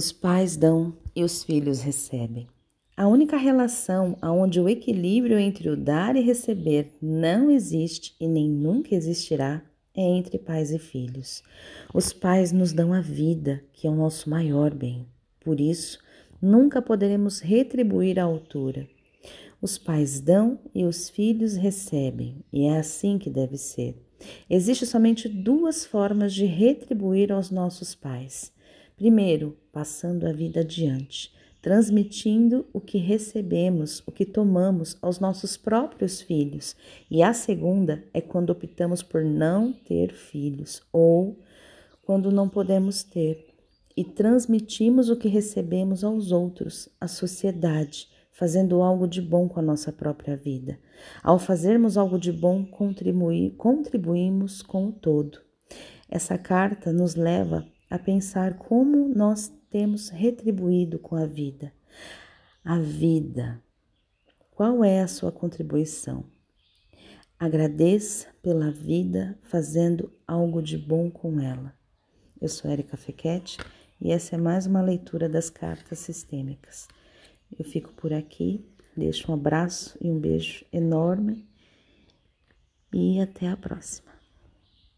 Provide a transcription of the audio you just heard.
Os pais dão e os filhos recebem. A única relação onde o equilíbrio entre o dar e receber não existe e nem nunca existirá é entre pais e filhos. Os pais nos dão a vida, que é o nosso maior bem. Por isso, nunca poderemos retribuir à altura. Os pais dão e os filhos recebem, e é assim que deve ser. Existem somente duas formas de retribuir aos nossos pais. Primeiro, passando a vida adiante, transmitindo o que recebemos, o que tomamos aos nossos próprios filhos. E a segunda é quando optamos por não ter filhos ou quando não podemos ter e transmitimos o que recebemos aos outros, à sociedade, fazendo algo de bom com a nossa própria vida. Ao fazermos algo de bom, contribuímos com o todo. Essa carta nos leva a pensar como nós temos retribuído com a vida. A vida. Qual é a sua contribuição? Agradeça pela vida fazendo algo de bom com ela. Eu sou Erika Fequete e essa é mais uma leitura das cartas sistêmicas. Eu fico por aqui, deixo um abraço e um beijo enorme e até a próxima.